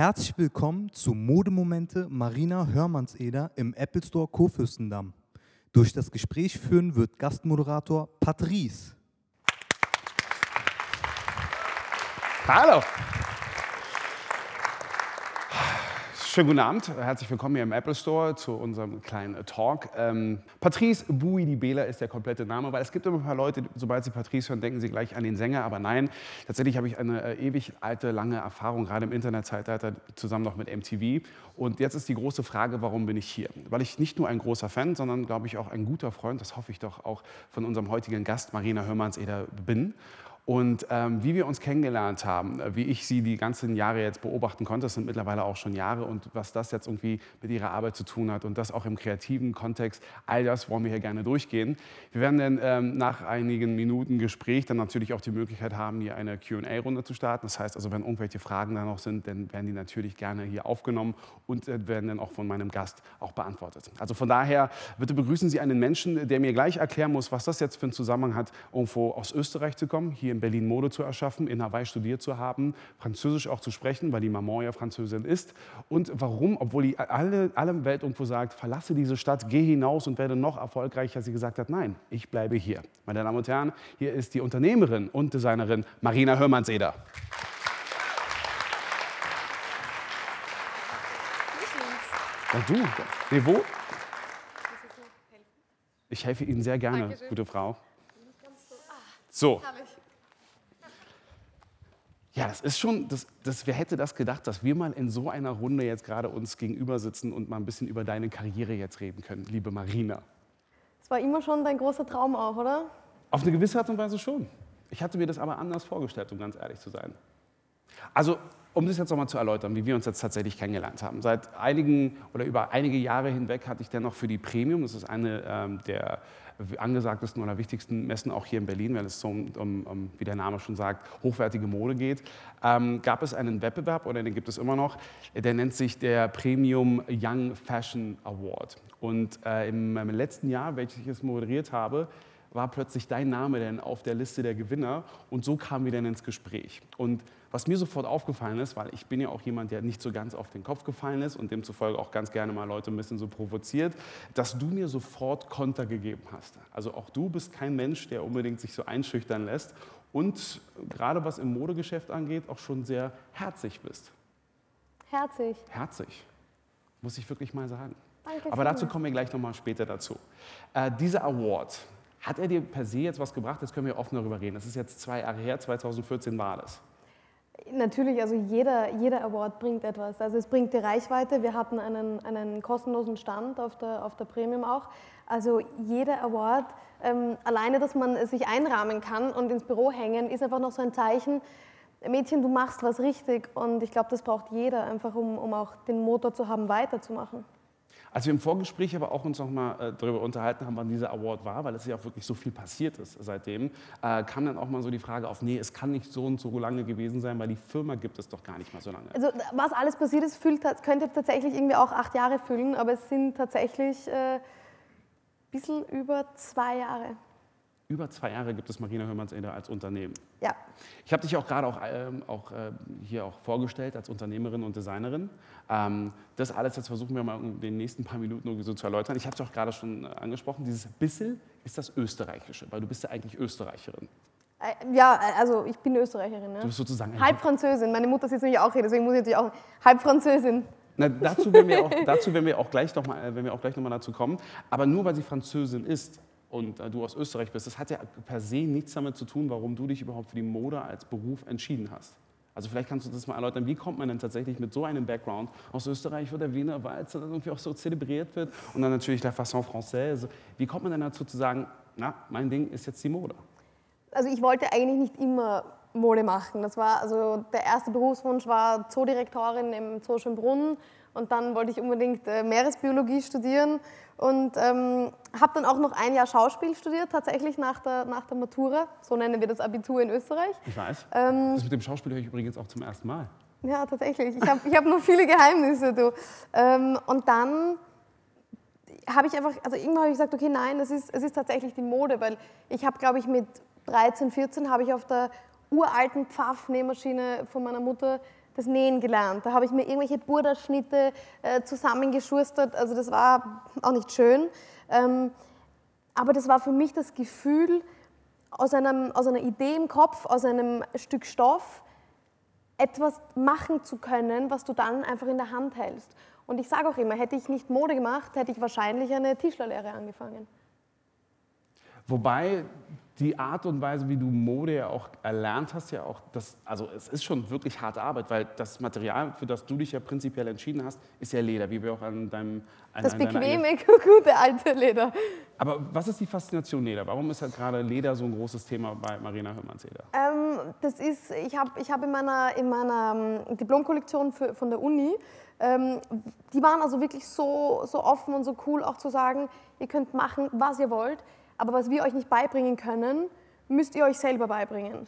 Herzlich willkommen zu Modemomente Marina Hörmannseder im Apple Store Kurfürstendamm. Durch das Gespräch führen wird Gastmoderator Patrice. Hallo. Schönen guten Abend, herzlich willkommen hier im Apple Store zu unserem kleinen Talk. Ähm, Patrice Bouidi Bela ist der komplette Name, weil es gibt immer ein paar Leute, sobald sie Patrice hören, denken sie gleich an den Sänger, aber nein, tatsächlich habe ich eine äh, ewig alte, lange Erfahrung, gerade im Internetzeitalter, zusammen noch mit MTV. Und jetzt ist die große Frage, warum bin ich hier? Weil ich nicht nur ein großer Fan, sondern glaube ich auch ein guter Freund, das hoffe ich doch auch von unserem heutigen Gast Marina Hörmanns-Eder bin. Und ähm, wie wir uns kennengelernt haben, äh, wie ich sie die ganzen Jahre jetzt beobachten konnte, das sind mittlerweile auch schon Jahre, und was das jetzt irgendwie mit ihrer Arbeit zu tun hat und das auch im kreativen Kontext, all das wollen wir hier gerne durchgehen. Wir werden dann ähm, nach einigen Minuten Gespräch dann natürlich auch die Möglichkeit haben, hier eine Q&A-Runde zu starten. Das heißt also, wenn irgendwelche Fragen da noch sind, dann werden die natürlich gerne hier aufgenommen und äh, werden dann auch von meinem Gast auch beantwortet. Also von daher, bitte begrüßen Sie einen Menschen, der mir gleich erklären muss, was das jetzt für einen Zusammenhang hat, irgendwo aus Österreich zu kommen, hier im Berlin Mode zu erschaffen, in Hawaii studiert zu haben, Französisch auch zu sprechen, weil die Maman ja Französin ist. Und warum, obwohl die alle, alle Welt irgendwo sagt, verlasse diese Stadt, geh hinaus und werde noch erfolgreicher, sie gesagt hat, nein, ich bleibe hier. Meine Damen und Herren, hier ist die Unternehmerin und Designerin Marina Hörmannseder. Und du, nee, wo? Ich helfe Ihnen sehr gerne, gute Frau. So. Ja, das ist schon, das, das, wer hätte das gedacht, dass wir mal in so einer Runde jetzt gerade uns gegenüber sitzen und mal ein bisschen über deine Karriere jetzt reden können, liebe Marina. Das war immer schon dein großer Traum auch, oder? Auf eine gewisse Art und Weise schon. Ich hatte mir das aber anders vorgestellt, um ganz ehrlich zu sein. Also, um das jetzt nochmal zu erläutern, wie wir uns jetzt tatsächlich kennengelernt haben. Seit einigen oder über einige Jahre hinweg hatte ich dennoch für die Premium, das ist eine ähm, der angesagtesten oder wichtigsten Messen auch hier in Berlin, wenn es um, um wie der Name schon sagt, hochwertige Mode geht, ähm, gab es einen Wettbewerb oder den gibt es immer noch, der nennt sich der Premium Young Fashion Award. Und äh, im, im letzten Jahr, welches ich es moderiert habe, war plötzlich dein Name denn auf der Liste der Gewinner und so kamen wir dann ins Gespräch. Und was mir sofort aufgefallen ist, weil ich bin ja auch jemand, der nicht so ganz auf den Kopf gefallen ist und demzufolge auch ganz gerne mal Leute ein bisschen so provoziert, dass du mir sofort Konter gegeben hast. Also auch du bist kein Mensch, der unbedingt sich so einschüchtern lässt und gerade was im Modegeschäft angeht, auch schon sehr herzig bist. Herzig. Herzig, muss ich wirklich mal sagen. Danke Aber dazu kommen wir gleich nochmal später dazu. Äh, dieser Award, hat er dir per se jetzt was gebracht? Jetzt können wir offen darüber reden. Das ist jetzt zwei Jahre her, 2014 war das. Natürlich, also jeder, jeder Award bringt etwas. Also es bringt die Reichweite. Wir hatten einen, einen kostenlosen Stand auf der, auf der Premium auch. Also jeder Award, ähm, alleine, dass man sich einrahmen kann und ins Büro hängen, ist einfach noch so ein Zeichen, Mädchen, du machst was richtig. Und ich glaube, das braucht jeder, einfach um, um auch den Motor zu haben, weiterzumachen. Als wir im Vorgespräch aber auch uns noch mal äh, darüber unterhalten haben, wann dieser Award war, weil es ja auch wirklich so viel passiert ist seitdem, äh, kam dann auch mal so die Frage auf, nee, es kann nicht so und so lange gewesen sein, weil die Firma gibt es doch gar nicht mal so lange. Also was alles passiert ist, füllt, könnte tatsächlich irgendwie auch acht Jahre füllen, aber es sind tatsächlich ein äh, bisschen über zwei Jahre. Über zwei Jahre gibt es Marina Hörmanns-Eder als Unternehmen. Ja, Ich habe dich auch gerade auch, ähm, auch äh, hier auch vorgestellt als Unternehmerin und Designerin. Ähm, das alles jetzt versuchen wir mal in den nächsten paar Minuten irgendwie so zu erläutern. Ich habe es auch gerade schon äh, angesprochen. Dieses Bissel ist das Österreichische, weil du bist ja eigentlich Österreicherin. Äh, ja, also ich bin Österreicherin. Du Ja. bist sozusagen Halb Französin. Meine Mutter sitzt nämlich auch hier, deswegen muss ich natürlich auch halb Französin. Na, dazu werden wir auch, dazu werden wir auch gleich noch mal, äh, werden wir auch gleich noch mal dazu kommen. Aber nur weil sie Französin ist und äh, du aus Österreich bist, das hat ja per se nichts damit zu tun, warum du dich überhaupt für die Mode als Beruf entschieden hast. Also vielleicht kannst du das mal erläutern, wie kommt man denn tatsächlich mit so einem Background aus Österreich, wo der Wiener Walzer irgendwie auch so zelebriert wird und dann natürlich la façon française. Wie kommt man denn dazu zu sagen, na, mein Ding ist jetzt die Mode? Also ich wollte eigentlich nicht immer Mode machen. Das war also der erste Berufswunsch war Zoodirektorin im Zoo Schönbrunn und dann wollte ich unbedingt äh, Meeresbiologie studieren und ähm, habe dann auch noch ein Jahr Schauspiel studiert, tatsächlich nach der, nach der Matura. So nennen wir das Abitur in Österreich. Ich weiß. Ähm, das mit dem Schauspiel höre ich übrigens auch zum ersten Mal. Ja, tatsächlich. Ich habe ich hab noch viele Geheimnisse, du. Ähm, und dann habe ich einfach, also irgendwann habe ich gesagt, okay, nein, es ist, es ist tatsächlich die Mode, weil ich habe, glaube ich, mit 13, 14 habe ich auf der uralten Pfaff-Nähmaschine von meiner Mutter das Nähen gelernt. Da habe ich mir irgendwelche Burda-Schnitte äh, zusammengeschustert. Also das war auch nicht schön. Ähm, aber das war für mich das Gefühl, aus, einem, aus einer Idee im Kopf, aus einem Stück Stoff, etwas machen zu können, was du dann einfach in der Hand hältst. Und ich sage auch immer, hätte ich nicht Mode gemacht, hätte ich wahrscheinlich eine Tischlerlehre angefangen. Wobei die Art und Weise, wie du Mode ja auch erlernt hast, ja auch, das, also es ist schon wirklich harte Arbeit, weil das Material, für das du dich ja prinzipiell entschieden hast, ist ja Leder, wie wir auch an deinem... An, das an bequeme, gute alte Leder. Aber was ist die Faszination Leder? Warum ist halt gerade Leder so ein großes Thema bei Marina Hörmanns-Leder? Ähm, das ist, ich habe ich hab in meiner, in meiner ähm, Diplomkollektion für, von der Uni, ähm, die waren also wirklich so, so offen und so cool, auch zu sagen, ihr könnt machen, was ihr wollt aber was wir euch nicht beibringen können, müsst ihr euch selber beibringen.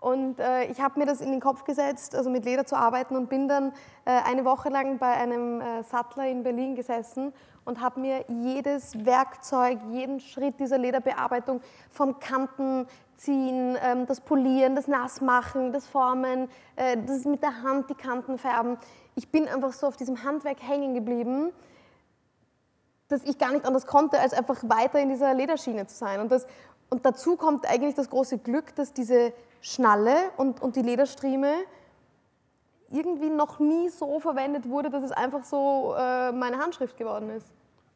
Und äh, ich habe mir das in den Kopf gesetzt, also mit Leder zu arbeiten und bin dann äh, eine Woche lang bei einem äh, Sattler in Berlin gesessen und habe mir jedes Werkzeug, jeden Schritt dieser Lederbearbeitung vom Kanten ziehen, ähm, das Polieren, das Nassmachen, das Formen, äh, das mit der Hand die Kanten färben. Ich bin einfach so auf diesem Handwerk hängen geblieben dass ich gar nicht anders konnte, als einfach weiter in dieser Lederschiene zu sein. Und, das, und dazu kommt eigentlich das große Glück, dass diese Schnalle und, und die Lederstrieme irgendwie noch nie so verwendet wurde, dass es einfach so äh, meine Handschrift geworden ist.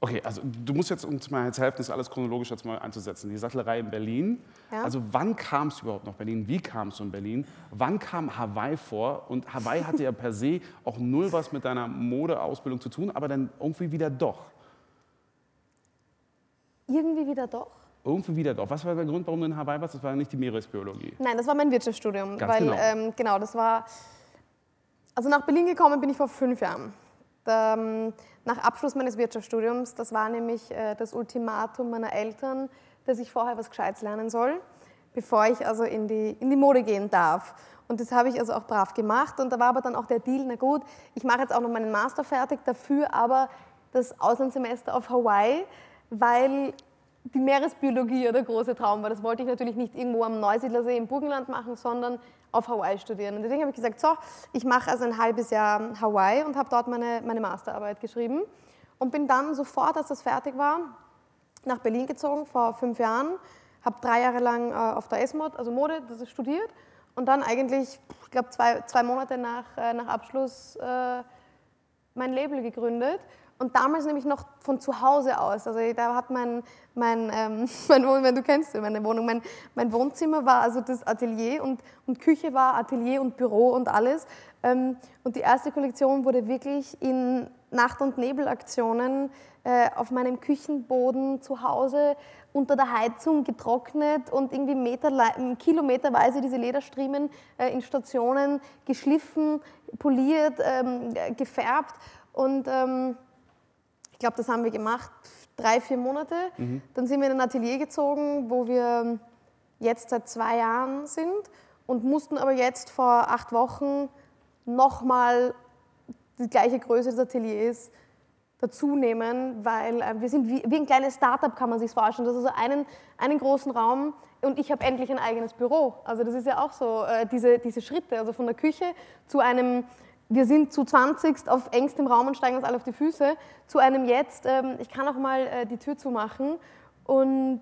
Okay, also du musst jetzt uns mal jetzt helfen, das alles chronologisch jetzt mal einzusetzen. Die Sattlerei in Berlin. Ja. Also wann kam es überhaupt nach Berlin? Wie kam es in Berlin? Wann kam Hawaii vor? Und Hawaii hatte ja per se auch null was mit deiner Modeausbildung zu tun, aber dann irgendwie wieder doch. Irgendwie wieder doch. Irgendwie wieder doch. Was war der Grund, warum du in Hawaii warst? Das war nicht die Meeresbiologie. Nein, das war mein Wirtschaftsstudium. Ganz weil, genau. Ähm, genau, das war. Also nach Berlin gekommen bin ich vor fünf Jahren. Da, ähm, nach Abschluss meines Wirtschaftsstudiums, das war nämlich äh, das Ultimatum meiner Eltern, dass ich vorher was Gescheites lernen soll, bevor ich also in die, in die Mode gehen darf. Und das habe ich also auch brav gemacht. Und da war aber dann auch der Deal, na gut, ich mache jetzt auch noch meinen Master fertig, dafür aber das Auslandssemester auf Hawaii weil die Meeresbiologie ja der große Traum war. Das wollte ich natürlich nicht irgendwo am Neusiedlersee im Burgenland machen, sondern auf Hawaii studieren. Und deswegen habe ich gesagt, so, ich mache also ein halbes Jahr Hawaii und habe dort meine, meine Masterarbeit geschrieben und bin dann sofort, als das fertig war, nach Berlin gezogen vor fünf Jahren, habe drei Jahre lang äh, auf der S-Mod, also Mode, studiert und dann eigentlich, ich glaube, zwei, zwei Monate nach, äh, nach Abschluss äh, mein Label gegründet und damals nämlich noch von zu Hause aus. Also da hat mein, mein, ähm, mein Wohnzimmer, du kennst meine Wohnung, mein, mein Wohnzimmer war also das Atelier und, und Küche war Atelier und Büro und alles. Ähm, und die erste Kollektion wurde wirklich in Nacht- und Nebelaktionen äh, auf meinem Küchenboden zu Hause unter der Heizung getrocknet und irgendwie Meter, kilometerweise diese Lederstriemen äh, in Stationen geschliffen, poliert, ähm, gefärbt. Und ähm, ich glaube, das haben wir gemacht, drei, vier Monate. Mhm. Dann sind wir in ein Atelier gezogen, wo wir jetzt seit zwei Jahren sind und mussten aber jetzt vor acht Wochen nochmal die gleiche Größe des Ateliers dazu nehmen, weil äh, wir sind wie, wie ein kleines Startup, kann man sich vorstellen. Das ist also einen, einen großen Raum und ich habe endlich ein eigenes Büro. Also das ist ja auch so, äh, diese, diese Schritte, also von der Küche zu einem wir sind zu 20 auf engstem Raum und steigen uns alle auf die Füße, zu einem jetzt, ähm, ich kann auch mal äh, die Tür zumachen und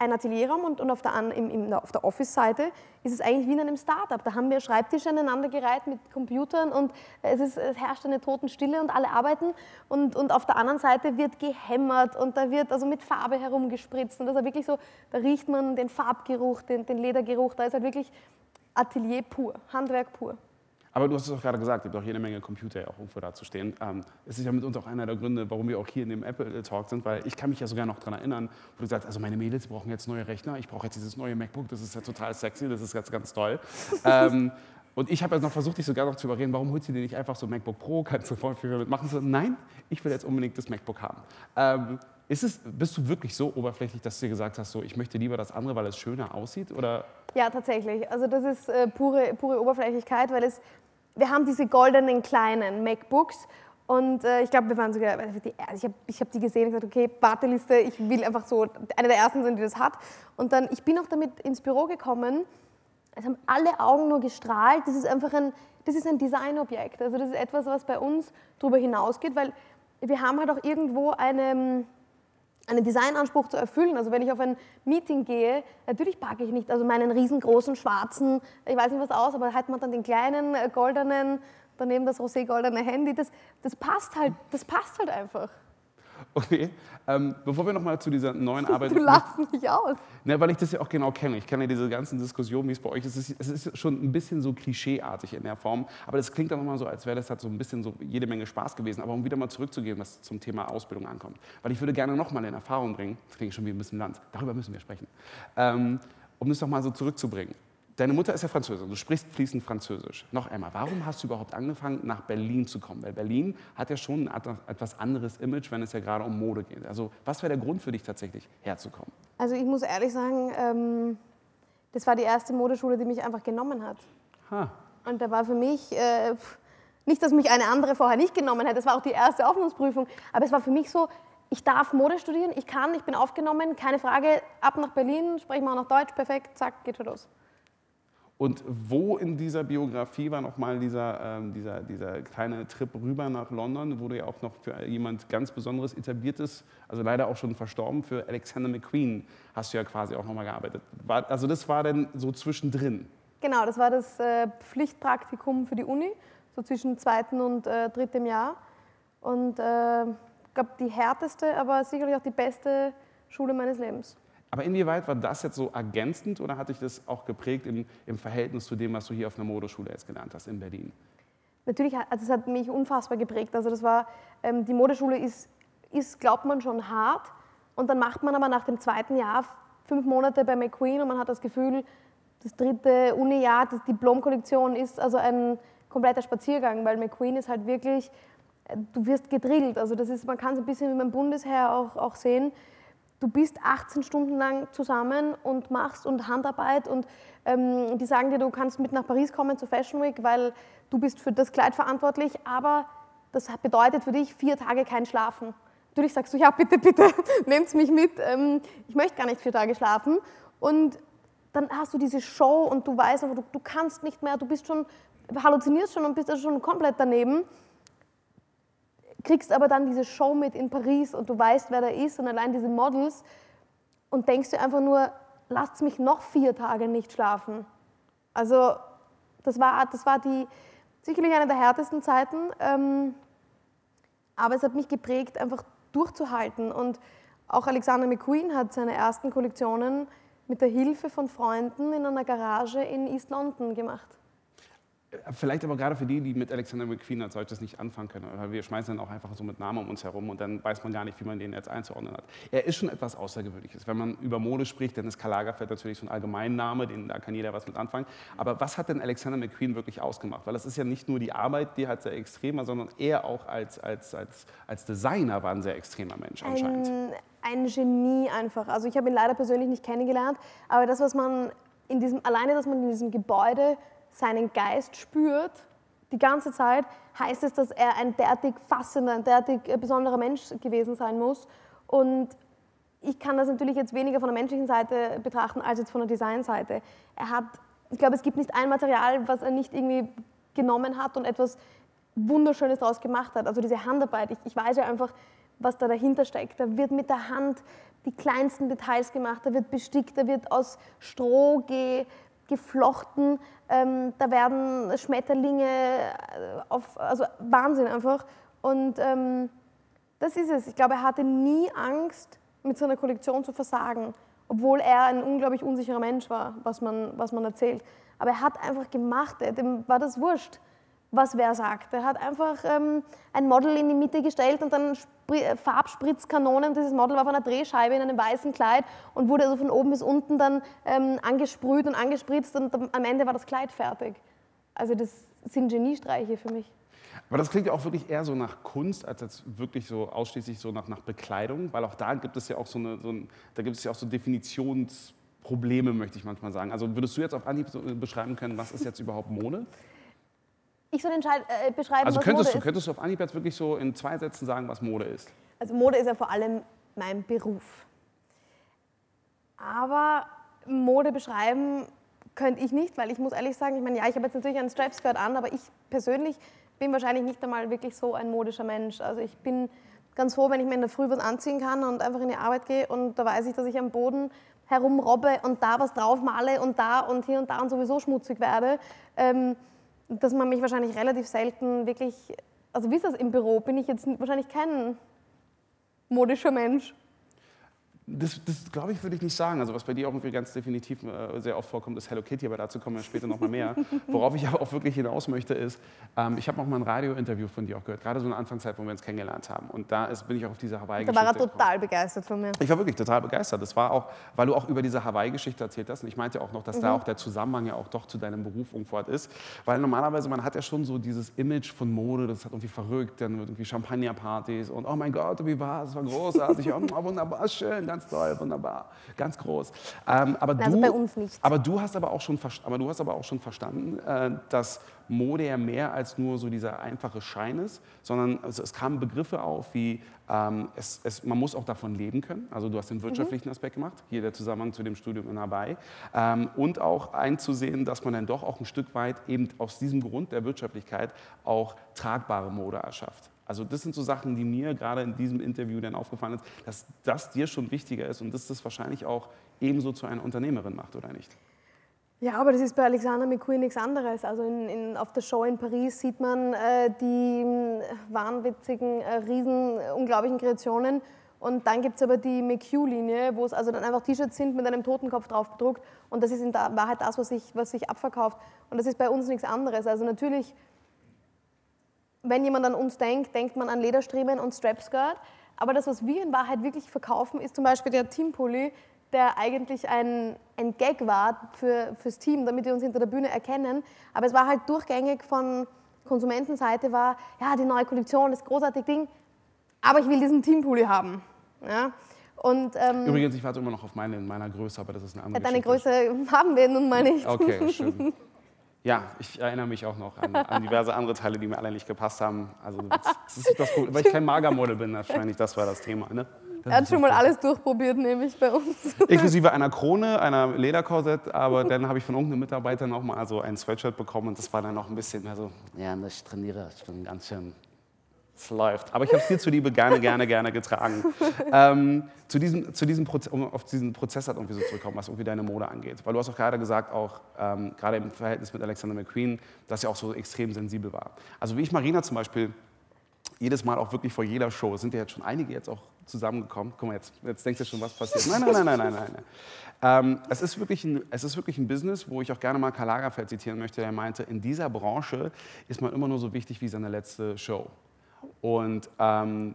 ein Atelierraum und, und auf der, der Office-Seite ist es eigentlich wie in einem Startup. Da haben wir Schreibtische aneinandergereiht mit Computern und es, ist, es herrscht eine Totenstille und alle arbeiten. Und, und auf der anderen Seite wird gehämmert und da wird also mit Farbe herumgespritzt. Und das ist wirklich so, da riecht man den Farbgeruch, den, den Ledergeruch. Da ist halt wirklich Atelier pur, Handwerk pur. Aber du hast es auch gerade gesagt, es gibt auch jede Menge Computer auch irgendwo da zu stehen. Ähm, es ist ja mit uns auch einer der Gründe, warum wir auch hier in dem Apple Talk sind, weil ich kann mich ja sogar noch daran erinnern, wo du sagst, also meine Mädels brauchen jetzt neue Rechner, ich brauche jetzt dieses neue MacBook, das ist ja total sexy, das ist ganz, ganz toll. ähm, und ich habe jetzt noch versucht, dich sogar noch zu überreden, warum holst du dir nicht einfach so ein MacBook Pro, kannst du voll viel mitmachen? So, nein, ich will jetzt unbedingt das MacBook haben. Ähm, ist es, bist du wirklich so oberflächlich, dass du dir gesagt hast, so, ich möchte lieber das andere, weil es schöner aussieht? Oder? Ja, tatsächlich. Also das ist äh, pure, pure Oberflächlichkeit, weil es wir haben diese goldenen kleinen MacBooks und äh, ich glaube, wir waren sogar, also ich habe ich hab die gesehen und gesagt, okay, Warteliste, ich will einfach so eine der ersten sein, die das hat. Und dann, ich bin auch damit ins Büro gekommen, es haben alle Augen nur gestrahlt. Das ist einfach ein, das ist ein Designobjekt. Also das ist etwas, was bei uns darüber hinausgeht, weil wir haben halt auch irgendwo eine, einen Designanspruch zu erfüllen. Also wenn ich auf ein Meeting gehe, natürlich packe ich nicht also meinen riesengroßen schwarzen, ich weiß nicht was aus, aber halt man dann den kleinen äh, goldenen, daneben das rosé-goldene Handy. Das, das passt halt, das passt halt einfach. Okay, ähm, bevor wir nochmal zu dieser neuen Arbeit... Du lachst mich aus. Ne, weil ich das ja auch genau kenne. Ich kenne ja diese ganzen Diskussionen, wie es bei euch ist. Es ist, es ist schon ein bisschen so klischeeartig in der Form, aber das klingt dann nochmal so, als wäre das halt so ein bisschen so jede Menge Spaß gewesen. Aber um wieder mal zurückzugehen, was zum Thema Ausbildung ankommt. Weil ich würde gerne nochmal in Erfahrung bringen, das klingt schon wie ein bisschen Land, darüber müssen wir sprechen, ähm, um das nochmal so zurückzubringen. Deine Mutter ist ja Französin, du sprichst fließend Französisch. Noch einmal, warum hast du überhaupt angefangen, nach Berlin zu kommen? Weil Berlin hat ja schon ein etwas anderes Image, wenn es ja gerade um Mode geht. Also was wäre der Grund für dich tatsächlich, herzukommen? Also ich muss ehrlich sagen, ähm, das war die erste Modeschule, die mich einfach genommen hat. Ha. Und da war für mich, äh, nicht, dass mich eine andere vorher nicht genommen hätte, das war auch die erste Aufnahmsprüfung, aber es war für mich so, ich darf Mode studieren, ich kann, ich bin aufgenommen, keine Frage, ab nach Berlin, sprechen wir auch noch Deutsch, perfekt, zack, geht schon los. Und wo in dieser Biografie war nochmal dieser, ähm, dieser, dieser kleine Trip rüber nach London, wo du ja auch noch für jemand ganz Besonderes etabliertes, also leider auch schon verstorben, für Alexander McQueen hast du ja quasi auch nochmal gearbeitet. War, also das war dann so zwischendrin? Genau, das war das äh, Pflichtpraktikum für die Uni, so zwischen zweitem und äh, drittem Jahr. Und äh, ich glaube, die härteste, aber sicherlich auch die beste Schule meines Lebens. Aber inwieweit war das jetzt so ergänzend oder hat dich das auch geprägt im, im Verhältnis zu dem, was du hier auf einer Modeschule jetzt gelernt hast in Berlin? Natürlich, also es hat mich unfassbar geprägt. Also das war, ähm, die Modeschule ist, ist, glaubt man, schon hart. Und dann macht man aber nach dem zweiten Jahr fünf Monate bei McQueen und man hat das Gefühl, das dritte Uni-Jahr, die Diplomkollektion ist also ein kompletter Spaziergang, weil McQueen ist halt wirklich, äh, du wirst gedrillt. Also das ist, man kann es ein bisschen wie beim Bundesheer auch, auch sehen du bist 18 Stunden lang zusammen und machst und Handarbeit und ähm, die sagen dir, du kannst mit nach Paris kommen zur Fashion Week, weil du bist für das Kleid verantwortlich, aber das bedeutet für dich vier Tage kein Schlafen. Natürlich sagst du, ja bitte, bitte, nehmt mich mit, ähm, ich möchte gar nicht vier Tage schlafen. Und dann hast du diese Show und du weißt du, du kannst nicht mehr, du bist schon, halluzinierst schon und bist also schon komplett daneben kriegst aber dann diese Show mit in Paris und du weißt, wer da ist und allein diese Models und denkst dir einfach nur, lasst mich noch vier Tage nicht schlafen. Also das war, das war die, sicherlich eine der härtesten Zeiten, ähm, aber es hat mich geprägt, einfach durchzuhalten. Und auch Alexander McQueen hat seine ersten Kollektionen mit der Hilfe von Freunden in einer Garage in East London gemacht. Vielleicht aber gerade für die, die mit Alexander McQueen als solches nicht anfangen können, wir schmeißen dann auch einfach so mit Namen um uns herum und dann weiß man gar nicht, wie man den jetzt einzuordnen hat. Er ist schon etwas Außergewöhnliches. Wenn man über Mode spricht, dann ist Karl Lagerfeld natürlich so ein Allgemeinname, den, da kann jeder was mit anfangen. Aber was hat denn Alexander McQueen wirklich ausgemacht? Weil das ist ja nicht nur die Arbeit, die halt sehr extrem war, sondern er auch als, als, als, als Designer war ein sehr extremer Mensch anscheinend. Ein, ein Genie einfach. Also ich habe ihn leider persönlich nicht kennengelernt, aber das, was man in diesem, alleine, dass man in diesem Gebäude seinen Geist spürt, die ganze Zeit, heißt es, dass er ein derartig fassender, ein derartig äh, besonderer Mensch gewesen sein muss. Und ich kann das natürlich jetzt weniger von der menschlichen Seite betrachten als jetzt von der Designseite. Er hat, ich glaube, es gibt nicht ein Material, was er nicht irgendwie genommen hat und etwas Wunderschönes daraus gemacht hat. Also diese Handarbeit, ich, ich weiß ja einfach, was da dahinter steckt. Da wird mit der Hand die kleinsten Details gemacht, da wird bestickt, da wird aus Stroh ge, geflochten, ähm, da werden Schmetterlinge äh, auf, also Wahnsinn einfach. Und ähm, das ist es. Ich glaube, er hatte nie Angst, mit seiner Kollektion zu versagen, obwohl er ein unglaublich unsicherer Mensch war, was man, was man erzählt. Aber er hat einfach gemacht, dem war das wurscht was wer sagt. Er hat einfach ähm, ein Model in die Mitte gestellt und dann äh, Farbspritzkanonen. Dieses Model war auf einer Drehscheibe in einem weißen Kleid und wurde also von oben bis unten dann ähm, angesprüht und angespritzt und am Ende war das Kleid fertig. Also das sind Geniestreiche für mich. Aber das klingt ja auch wirklich eher so nach Kunst, als jetzt wirklich so ausschließlich so nach, nach Bekleidung, weil auch da gibt es ja auch so eine, so ein, da gibt es ja auch so Definitionsprobleme, möchte ich manchmal sagen. Also würdest du jetzt auf Anhieb so beschreiben können, was ist jetzt überhaupt Mode? Ich soll äh, beschreiben, also was könntest Mode du, ist. könntest du auf Anhieb jetzt wirklich so in zwei Sätzen sagen, was Mode ist? Also Mode ist ja vor allem mein Beruf. Aber Mode beschreiben könnte ich nicht, weil ich muss ehrlich sagen, ich meine, ja, ich habe jetzt natürlich einen Strap-Skirt an, aber ich persönlich bin wahrscheinlich nicht einmal wirklich so ein modischer Mensch. Also ich bin ganz froh, wenn ich mir in der Früh was anziehen kann und einfach in die Arbeit gehe und da weiß ich, dass ich am Boden herumrobbe und da was drauf male und da und hier und da und sowieso schmutzig werde, ähm, dass man mich wahrscheinlich relativ selten wirklich, also wie ist das im Büro, bin ich jetzt wahrscheinlich kein modischer Mensch. Das, das glaube ich, würde ich nicht sagen. Also was bei dir auch irgendwie ganz definitiv äh, sehr oft vorkommt, ist Hello Kitty, aber dazu kommen wir später noch mal mehr. Worauf ich aber auch wirklich hinaus möchte, ist, ähm, ich habe noch mal ein Radiointerview von dir auch gehört, gerade so eine Anfangszeit, wo wir uns kennengelernt haben. Und da ist, bin ich auch auf diese Hawaii-Geschichte Da war er total begeistert von mir. Ich war wirklich total begeistert. Das war auch, weil du auch über diese Hawaii-Geschichte erzählt hast. Und ich meinte auch noch, dass Mhm. da auch der Zusammenhang ja auch doch zu deinem Beruf irgendwo ist. Weil normalerweise, man hat ja schon so dieses Image von Mode, das hat irgendwie verrückt, dann wird irgendwie Champagnerpartys und oh mein Gott, wie war es? war großartig, oh, wunderbar, schön, ganz toll, wunderbar, ganz groß. Ähm, aber Also du, bei uns nicht. Aber du hast aber auch schon, aber du hast aber auch schon verstanden, äh, dass Mode ja mehr als nur so dieser einfache Schein ist, sondern also es kamen Begriffe auf wie, ähm, es, es, man muss auch davon leben können. Also du hast den wirtschaftlichen Aspekt gemacht, hier der Zusammenhang zu dem Studium in Hawaii. Ähm, und auch einzusehen, dass man dann doch auch ein Stück weit eben aus diesem Grund der Wirtschaftlichkeit auch tragbare Mode erschafft. Also das sind so Sachen, die mir gerade in diesem Interview dann aufgefallen ist, dass das dir schon wichtiger ist und dass das wahrscheinlich auch ebenso zu einer Unternehmerin macht, oder nicht? Ja, aber das ist bei Alexander McQueen nichts anderes. Also in, in, auf der Show in Paris sieht man äh, die mh, wahnwitzigen, äh, riesen, unglaublichen Kreationen. Und dann gibt es aber die McHugh-Linie, wo es also dann einfach T-Shirts sind mit einem Totenkopf drauf bedruckt. Und das ist in Wahrheit das, was sich, was sich abverkauft. Und das ist bei uns nichts anderes. Also natürlich, wenn jemand an uns denkt, denkt man an Lederstriemen und Strapskirt. Aber das, was wir in Wahrheit wirklich verkaufen, ist zum Beispiel der Teampulli, der eigentlich ein, ein Gag war für, fürs Team, damit wir uns hinter der Bühne erkennen. Aber es war halt durchgängig von Konsumentenseite war, ja, die neue Kollektion, das großartige Ding, aber ich will diesen Teampulli haben. Ja? Und ähm, Übrigens, ich warte immer noch auf meine in meiner Größe, aber das ist eine andere deine Geschichte. Größe haben wir nun mal nicht. Okay, schön. Ja, ich erinnere mich auch noch an, an diverse andere Teile, die mir alle nicht gepasst haben. Also das ist das Problem, weil ich kein Magermodel bin, wahrscheinlich das war das Thema. Ne? Das Er hat schon mal alles durchprobiert, nämlich bei uns. Inklusive einer Krone, einer Lederkorsett, aber dann habe ich von irgendeinem Mitarbeiter noch mal so ein Sweatshirt bekommen und das war dann noch ein bisschen mehr so, ja, ich trainiere, ich bin ganz schön, es läuft. Aber ich habe es dir zuliebe gerne, gerne, gerne getragen. ähm, zu diesem, zu diesem Proze um auf diesen Prozess halt irgendwie so zurückkommen, was irgendwie deine Mode angeht. Weil du hast auch gerade gesagt, auch ähm, gerade im Verhältnis mit Alexander McQueen, dass er auch so extrem sensibel war. Also wie ich Marina zum Beispiel jedes Mal auch wirklich vor jeder Show, sind ja jetzt schon einige jetzt auch zusammengekommen. Guck mal, jetzt, jetzt denkst du schon, was passiert. Nein, nein, nein, nein, nein, nein. nein. Ähm, es, ist wirklich ein, es ist wirklich ein Business, wo ich auch gerne mal Karl Lagerfeld zitieren möchte, der meinte, in dieser Branche ist man immer nur so wichtig wie seine letzte Show. Und ähm,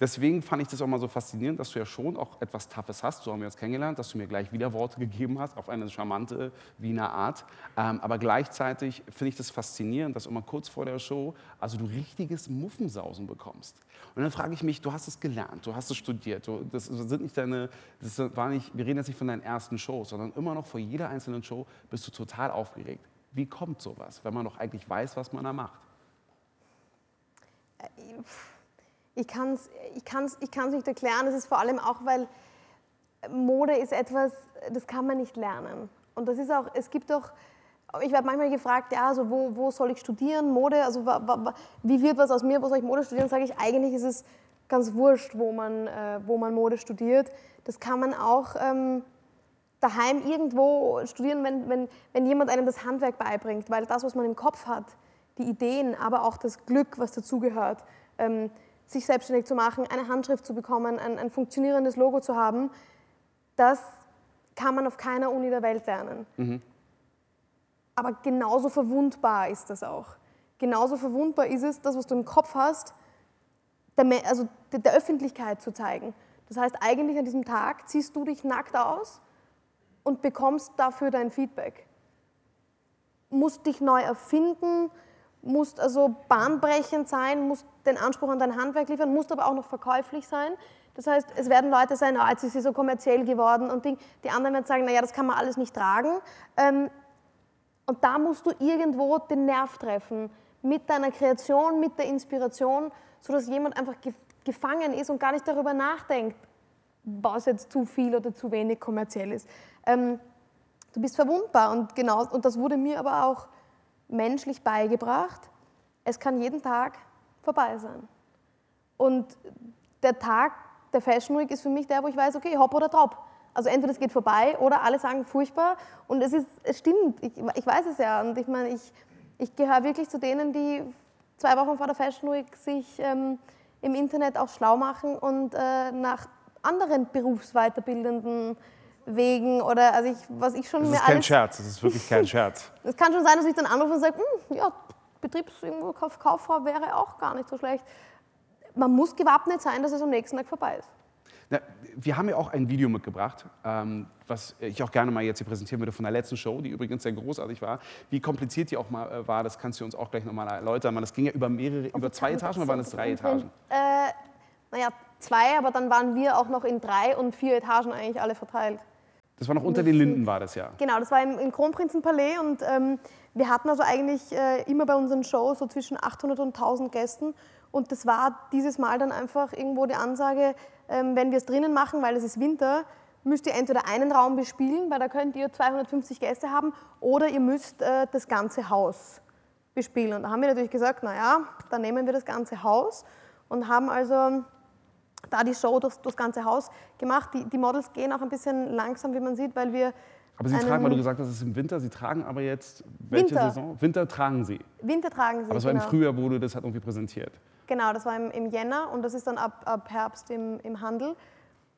deswegen fand ich das auch mal so faszinierend, dass du ja schon auch etwas Toughes hast, so haben wir uns kennengelernt, dass du mir gleich wieder Worte gegeben hast, auf eine charmante Wiener Art. Ähm, aber gleichzeitig finde ich das faszinierend, dass immer kurz vor der Show, also du richtiges Muffensausen bekommst. Und dann frage ich mich, du hast es gelernt, du hast es studiert, du, das sind nicht deine, das war nicht, wir reden jetzt nicht von deinen ersten Shows, sondern immer noch vor jeder einzelnen Show bist du total aufgeregt. Wie kommt sowas, wenn man doch eigentlich weiß, was man da macht? Ich kann es ich kann's, ich kann's nicht erklären. Es ist vor allem auch, weil Mode ist etwas, das kann man nicht lernen. Und das ist auch, es gibt auch, ich werde manchmal gefragt, ja, also wo, wo soll ich studieren, Mode, also wie wird was aus mir, wo soll ich Mode studieren? Sage ich, eigentlich ist es ganz wurscht, wo man, äh, wo man Mode studiert. Das kann man auch ähm, daheim irgendwo studieren, wenn, wenn, wenn jemand einem das Handwerk beibringt, weil das, was man im Kopf hat, die Ideen, aber auch das Glück, was dazugehört, ähm, sich selbstständig zu machen, eine Handschrift zu bekommen, ein, ein funktionierendes Logo zu haben, das kann man auf keiner Uni der Welt lernen. Aber genauso verwundbar ist das auch. Genauso verwundbar ist es, das, was du im Kopf hast, der, also der Öffentlichkeit zu zeigen. Das heißt, eigentlich an diesem Tag ziehst du dich nackt aus und bekommst dafür dein Feedback. Musst dich neu erfinden, musst also bahnbrechend sein, musst den Anspruch an dein Handwerk liefern, musst aber auch noch verkäuflich sein. Das heißt, es werden Leute sein, oh, jetzt ist sie so kommerziell geworden und Ding. Die anderen werden sagen, naja, das kann man alles nicht tragen. Ähm, und da musst du irgendwo den Nerv treffen mit deiner Kreation, mit der Inspiration, sodass jemand einfach ge- gefangen ist und gar nicht darüber nachdenkt, was jetzt zu viel oder zu wenig kommerziell ist. Ähm, du bist verwundbar. Und, genau, und das wurde mir aber auch menschlich beigebracht. Es kann jeden Tag vorbei sein. Und der Tag der Fashion Week ist für mich der, wo ich weiß, okay, hopp oder top. Also entweder es geht vorbei oder alle sagen furchtbar. Und es, ist, es stimmt, ich, ich weiß es ja. Und ich meine, ich, ich gehöre wirklich zu denen, die zwei Wochen vor der Fashion Week sich ähm, im Internet auch schlau machen und äh, nach anderen berufsweiterbildenden Wegen oder also ich, was ich schon Das mir ist kein alles. Scherz, das ist wirklich kein Scherz. Es kann schon sein, dass ich dann anrufe und sage, "Hm, ja, Betriebskauffrau wäre auch gar nicht so schlecht. Man muss gewappnet sein, dass es am nächsten Tag vorbei ist. Na, wir haben ja auch ein Video mitgebracht, ähm, was ich auch gerne mal jetzt hier präsentieren würde von der letzten Show, die übrigens sehr großartig war. Wie kompliziert die auch mal äh, war, das kannst du uns auch gleich nochmal erläutern. Das ging ja über mehrere, über zwei Etagen oder waren es drei Etagen? Äh, naja, zwei, aber dann waren wir auch noch in drei und vier Etagen eigentlich alle verteilt. Das war noch unter den Linden, war das ja. Genau, das war im, im Kronprinzenpalais und ähm, wir hatten also eigentlich äh, immer bei unseren Shows so zwischen 800 und 1000 Gästen und das war dieses Mal dann einfach irgendwo die Ansage, ähm, wenn wir es drinnen machen, weil es ist Winter, müsst ihr entweder einen Raum bespielen, weil da könnt ihr 250 Gäste haben, oder ihr müsst äh, das ganze Haus bespielen. Und da haben wir natürlich gesagt, naja, dann nehmen wir das ganze Haus und haben also da die Show durchs, durchs ganze Haus gemacht. Die, die Models gehen auch ein bisschen langsam, wie man sieht, weil wir Aber Sie tragen, weil du gesagt hast, es ist im Winter, Sie tragen aber jetzt, welche Winter. Saison? Winter tragen Sie. Winter tragen sie. Aber es war genau. im Frühjahr, wo du das halt irgendwie präsentiert. Genau, das war im, im Jänner und das ist dann ab, ab Herbst im, im Handel.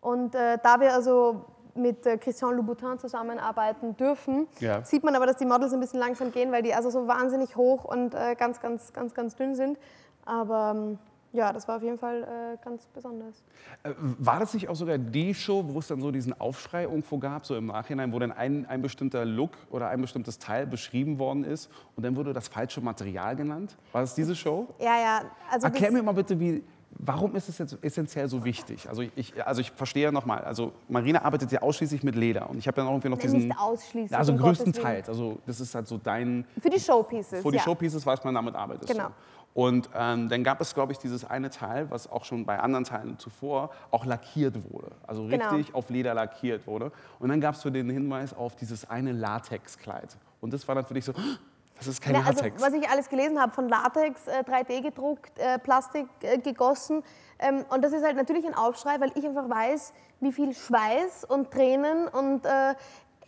Und äh, da wir also mit äh, Christian Louboutin zusammenarbeiten dürfen, Ja. sieht man aber, dass die Models ein bisschen langsam gehen, weil die also so wahnsinnig hoch und äh, ganz, ganz, ganz, ganz dünn sind. Aber ähm, ja, das war auf jeden Fall äh, ganz besonders. Äh, War das nicht auch sogar die Show, wo es dann so diesen Aufschrei irgendwo gab, so im Nachhinein, wo dann ein, ein bestimmter Look oder ein bestimmtes Teil beschrieben worden ist und dann wurde das falsche Material genannt? War das diese Show? Ja, ja. Also Erklär mir mal bitte, wie, warum ist es jetzt essentiell so wichtig? Also ich, also ich verstehe nochmal, also Marina arbeitet ja ausschließlich mit Leder und ich habe dann auch irgendwie noch diesen... nicht ausschließlich, Also um größtenteils, also das ist halt so dein... für die Showpieces. Vor die ja. Showpieces weiß man, damit arbeitest Genau. du. Und ähm, dann gab es, glaube ich, dieses eine Teil, was auch schon bei anderen Teilen zuvor auch lackiert wurde. Also Genau. richtig auf Leder lackiert wurde. Und dann gab es so den Hinweis auf dieses eine Latexkleid. Und das war dann für dich so, das ist kein Ja, also, Latex. was ich alles gelesen habe, von Latex, äh, 3D gedruckt, äh, Plastik äh, gegossen. Ähm, und das ist halt natürlich ein Aufschrei, weil ich einfach weiß, wie viel Schweiß und Tränen und äh,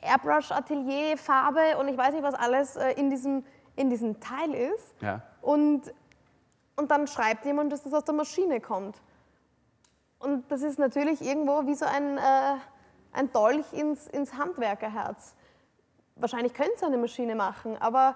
Airbrush, Atelier, Farbe und ich weiß nicht, was alles äh, in, diesem, in diesem Teil ist. ja. Und, und dann schreibt jemand, dass das aus der Maschine kommt. Und das ist natürlich irgendwo wie so ein, äh, ein Dolch ins, ins Handwerkerherz. Wahrscheinlich könnte es eine Maschine machen, aber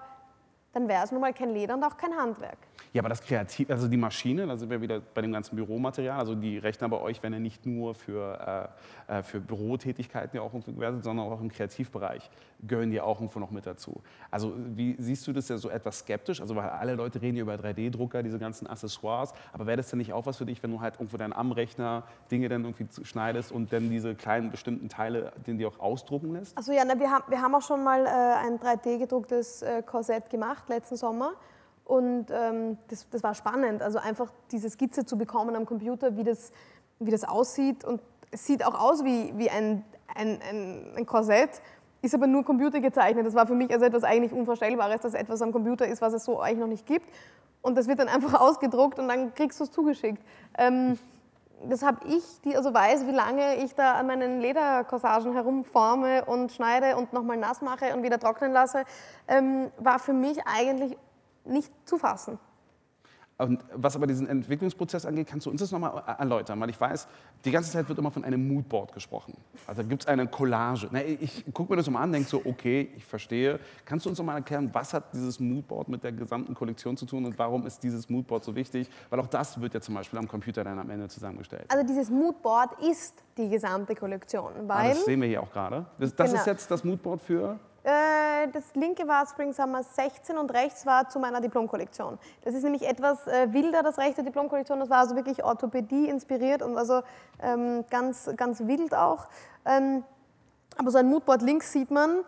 dann wäre es nun mal kein Leder und auch kein Handwerk. Ja, aber das Kreativ, also die Maschine, da sind wir wieder bei dem ganzen Büromaterial. Also die Rechner bei euch werden ja nicht nur für, äh, äh, für Bürotätigkeiten ja auch gewertet, sondern auch im Kreativbereich gehören die auch irgendwo noch mit dazu. Also wie siehst du das ja so etwas skeptisch? Also weil alle Leute reden ja über 3D-Drucker, diese ganzen Accessoires, aber wäre das denn nicht auch was für dich, wenn du halt irgendwo dann am Rechner Dinge dann irgendwie schneidest und dann diese kleinen bestimmten Teile, den die auch ausdrucken lässt? Also ja, na, wir, haben, wir haben auch schon mal äh, ein 3D-gedrucktes äh, Korsett gemacht letzten Sommer. Und ähm, das, das war spannend, also einfach diese Skizze zu bekommen am Computer, wie das, wie das aussieht. Und es sieht auch aus wie, wie ein, ein, ein, ein Korsett, ist aber nur computergezeichnet. Das war für mich also etwas eigentlich Unvorstellbares, dass etwas am Computer ist, was es so eigentlich noch nicht gibt. Und das wird dann einfach ausgedruckt und dann kriegst du es zugeschickt. Ähm, das habe ich, die also weiß, wie lange ich da an meinen Lederkorsagen herumforme und schneide und nochmal nass mache und wieder trocknen lasse, ähm, war für mich eigentlich nicht zu fassen. Und was aber diesen Entwicklungsprozess angeht, kannst du uns das nochmal erläutern? Weil ich weiß, die ganze Zeit wird immer von einem Moodboard gesprochen. Also gibt es eine Collage. Na, ich gucke mir das mal an, denke so, okay, ich verstehe. Kannst du uns nochmal erklären, was hat dieses Moodboard mit der gesamten Kollektion zu tun und warum ist dieses Moodboard so wichtig? Weil auch das wird ja zum Beispiel am Computer dann am Ende zusammengestellt. Also dieses Moodboard ist die gesamte Kollektion, Ah, weil das sehen wir hier auch gerade. Das, das Genau. ist jetzt das Moodboard für... äh, das linke war Spring Summer 16 und rechts war zu meiner Diplomkollektion. Das ist nämlich etwas äh, wilder, das rechte Diplomkollektion. Das war also wirklich Orthopädie inspiriert und also ähm, ganz, ganz wild auch. Ähm, aber so ein Moodboard links sieht man,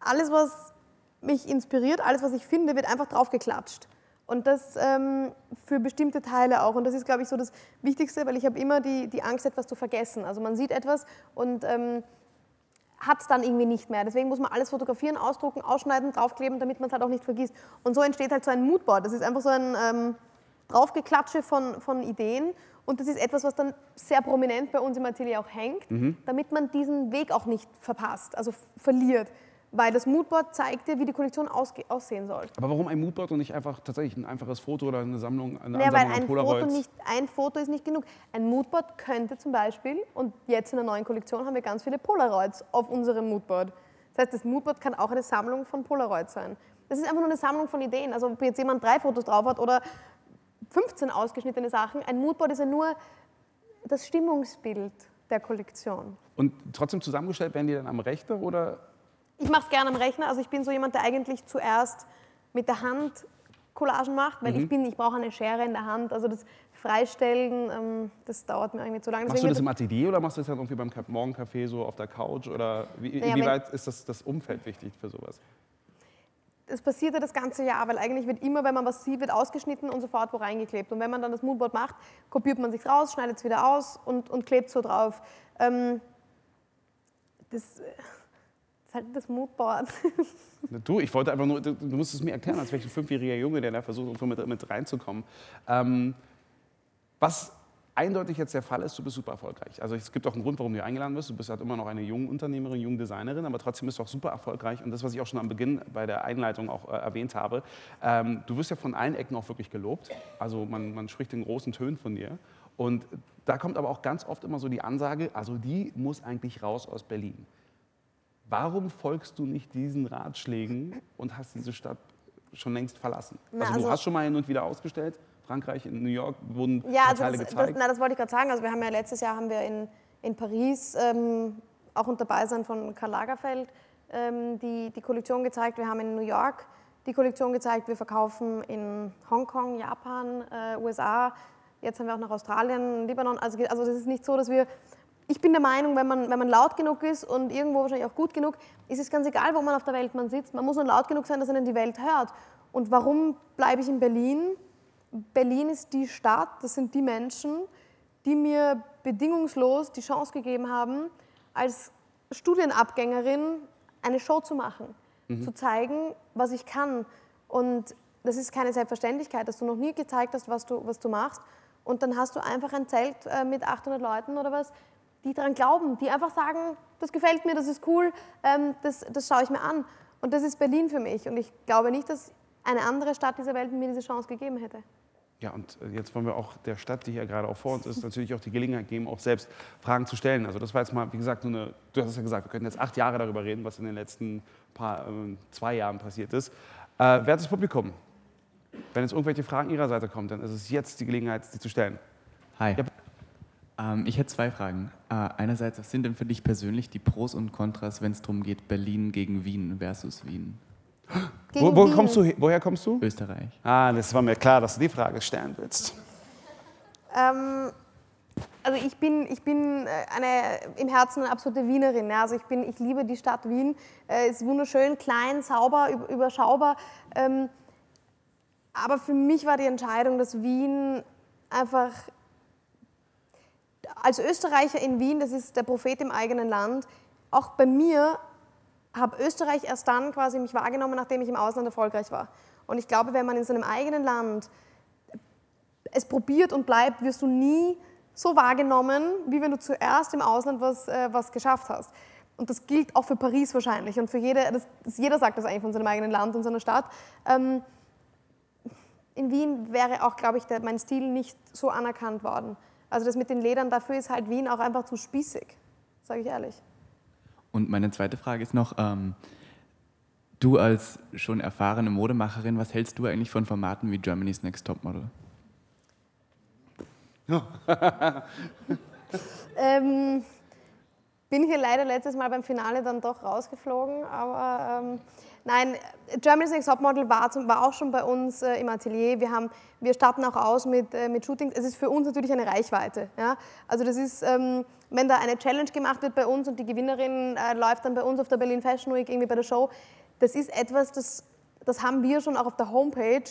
alles, was mich inspiriert, alles, was ich finde, wird einfach draufgeklatscht. Und das ähm, für bestimmte Teile auch. Und das ist, glaube ich, so das Wichtigste, weil ich habe immer die, die Angst, etwas zu vergessen. Also man sieht etwas und ähm, hat es dann irgendwie nicht mehr. Deswegen muss man alles fotografieren, ausdrucken, ausschneiden, draufkleben, damit man es halt auch nicht vergisst. Und so entsteht halt so ein Moodboard. Das ist einfach so ein ähm, Draufgeklatsche von, von Ideen. Und das ist etwas, was dann sehr prominent bei uns im Atelier auch hängt, Mhm. damit man diesen Weg auch nicht verpasst, also verliert. Weil das Moodboard zeigt dir, wie die Kollektion aussehen soll. Aber warum ein Moodboard und nicht einfach tatsächlich ein einfaches Foto oder eine Sammlung, eine Naja, weil Ansammlung ein Foto, Polaroids? nicht, ein Foto ist nicht genug. Ein Moodboard könnte zum Beispiel, und jetzt in der neuen Kollektion haben wir ganz viele Polaroids auf unserem Moodboard. Das heißt, das Moodboard kann auch eine Sammlung von Polaroids sein. Das ist einfach nur eine Sammlung von Ideen. Also ob jetzt jemand drei Fotos drauf hat oder 15 ausgeschnittene Sachen, ein Moodboard ist ja nur das Stimmungsbild der Kollektion. Und trotzdem zusammengestellt werden die dann am Rechner oder? Ich mache es gerne am Rechner. Also ich bin so jemand, der eigentlich zuerst mit der Hand Collagen macht, weil ich bin, ich brauche eine Schere in der Hand. Also das Freistellen, ähm, das dauert mir irgendwie zu lange. Machst du Deswegen das im Atelier oder machst du das dann irgendwie beim Morgencafé so auf der Couch? Oder wie, Naja, inwieweit ist das, das Umfeld wichtig für sowas? es passiert ja das ganze Jahr, weil eigentlich wird immer, wenn man was sieht, wird ausgeschnitten und sofort wo reingeklebt. Und wenn man dann das Moodboard macht, kopiert man sich raus, schneidet es wieder aus und, und klebt so drauf. Ähm, das, äh, das ist halt das Moodboard. Du, ich wollte einfach nur, du, du musst es mir erklären, als wäre ich ein fünfjähriger Junge, der da versucht, mit, mit reinzukommen. Ähm, was eindeutig jetzt der Fall ist, du bist super erfolgreich. Also es gibt auch einen Grund, warum du eingeladen bist. Du bist halt immer noch eine junge Unternehmerin, junge Designerin, aber trotzdem bist du auch super erfolgreich. Und das, was ich auch schon am Beginn bei der Einleitung auch äh, erwähnt habe, ähm, du wirst ja von allen Ecken auch wirklich gelobt. Also man, man spricht in großen Tönen von dir. Und da kommt aber auch ganz oft immer so die Ansage, also die muss eigentlich raus aus Berlin. Warum folgst du nicht diesen Ratschlägen und hast diese Stadt schon längst verlassen? Na, also, du also- hast schon mal hin und wieder ausgestellt. Frankreich, in New York wurden Ja, also Teile das, das, gezeigt. na, das wollte ich gerade sagen. Also wir haben ja letztes Jahr haben wir in, in Paris ähm, auch unter Beisein von Karl Lagerfeld ähm, die, die Kollektion gezeigt. Wir haben in New York die Kollektion gezeigt. Wir verkaufen in Hongkong, Japan, äh, USA. Jetzt haben wir auch nach Australien, Libanon. Also, also das ist nicht so, dass wir... Ich bin der Meinung, wenn man, wenn man laut genug ist und irgendwo wahrscheinlich auch gut genug, ist es ganz egal, wo man auf der Welt man sitzt. Man muss nur laut genug sein, dass einen die Welt hört. Und warum bleibe ich in Berlin? Berlin ist die Stadt, das sind die Menschen, die mir bedingungslos die Chance gegeben haben, als Studienabgängerin eine Show zu machen, zu zeigen, was ich kann. Und das ist keine Selbstverständlichkeit, dass du noch nie gezeigt hast, was du, was du machst. Und dann hast du einfach ein Zelt äh, mit 800 Leuten oder was, die daran glauben, die einfach sagen, das gefällt mir, das ist cool, ähm, das, das schaue ich mir an. Und das ist Berlin für mich. Und ich glaube nicht, dass eine andere Stadt dieser Welt mir diese Chance gegeben hätte. Ja, und äh, jetzt wollen wir auch der Stadt, die hier gerade auch vor uns ist, natürlich auch die Gelegenheit geben, auch selbst Fragen zu stellen. Also das war jetzt mal, wie gesagt, nur eine, du hast es ja gesagt, wir könnten jetzt acht Jahre darüber reden, was in den letzten paar, ähm, zwei Jahren passiert ist. Äh, wertes Publikum, wenn jetzt irgendwelche Fragen Ihrer Seite kommen, dann ist es jetzt die Gelegenheit, sie zu stellen. Hi. Ja. Ähm, ich hätte zwei Fragen. Äh, einerseits, was sind denn für dich persönlich die Pros und Kontras, wenn es darum geht, Berlin gegen Wien versus Wien? Wo, Gegen wo Wien. kommst du, he- woher kommst du? Österreich. Ah, das war mir klar, dass du die Frage stellen willst. Ähm, also ich bin, ich bin äh, eine, im Herzen eine absolute Wienerin. Ja. Also ich, bin, ich liebe die Stadt Wien. Äh, ist wunderschön, klein, sauber, üb- überschaubar. Ähm, aber für mich war die Entscheidung, dass Wien einfach als Österreicher in Wien, das ist der Prophet im eigenen Land, auch bei mir habe Österreich erst dann quasi mich wahrgenommen, nachdem ich im Ausland erfolgreich war. Und ich glaube, wenn man in seinem eigenen Land es probiert und bleibt, wirst du nie so wahrgenommen, wie wenn du zuerst im Ausland was, äh, was geschafft hast. Und das gilt auch für Paris wahrscheinlich. Und für jede, das, jeder sagt das eigentlich von seinem eigenen Land und seiner Stadt. Ähm, in Wien wäre auch, glaube ich, der, mein Stil nicht so anerkannt worden. Also das mit den Ledern, dafür ist halt Wien auch einfach zu spießig, sage ich ehrlich. Und meine zweite Frage ist noch, ähm, du als schon erfahrene Modemacherin, was hältst du eigentlich von Formaten wie Germany's Next Topmodel? Ähm, bin hier leider letztes Mal beim Finale dann doch rausgeflogen, aber ähm, nein, Germany's Next Topmodel war, zum, war auch schon bei uns äh, im Atelier. Wir, haben, wir starten auch aus mit, äh, mit Shootings. Es ist für uns natürlich eine Reichweite. Ja? Also das ist, ähm, wenn da eine Challenge gemacht wird bei uns und die Gewinnerin äh, läuft dann bei uns auf der Berlin Fashion Week irgendwie bei der Show, das ist etwas, das, das haben wir schon auch auf der Homepage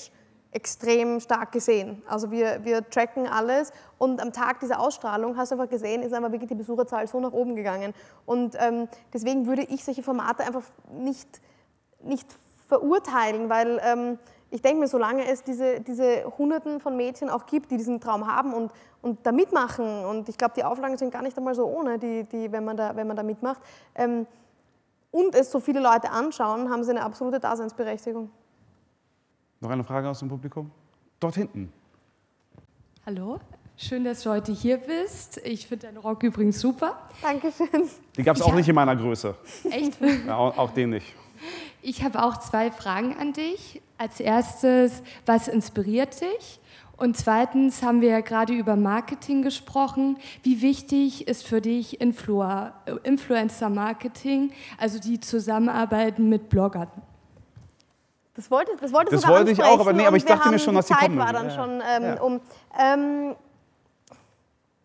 extrem stark gesehen. Also wir, wir tracken alles und am Tag dieser Ausstrahlung, hast du einfach gesehen, ist einfach wirklich die Besucherzahl so nach oben gegangen. Und ähm, deswegen würde ich solche Formate einfach nicht, nicht verurteilen, weil ähm, ich denke mir, solange es diese, diese Hunderten von Mädchen auch gibt, die diesen Traum haben und, und da mitmachen, und ich glaube, die Auflagen sind gar nicht einmal so ohne, die, die, wenn, man da, wenn man da mitmacht, ähm, und es so viele Leute anschauen, haben sie eine absolute Daseinsberechtigung. Noch eine Frage aus dem Publikum? Dort hinten. Hallo, schön, dass du heute hier bist. Ich finde deinen Rock übrigens super. Dankeschön. Die gab es auch Ja. nicht in meiner Größe. Echt? Ja, auch, auch den nicht. Ich habe auch zwei Fragen an dich. Als erstes, was inspiriert dich? Und zweitens haben wir ja gerade über Marketing gesprochen. Wie wichtig ist für dich Influ- Influencer-Marketing, also die Zusammenarbeiten mit Bloggern? Das wollte, das wollte, Das wollte ich auch, aber nee, aber ich dachte mir schon, dass die Zeit kommen war dann Ja, schon ähm, Ja. um. Ähm,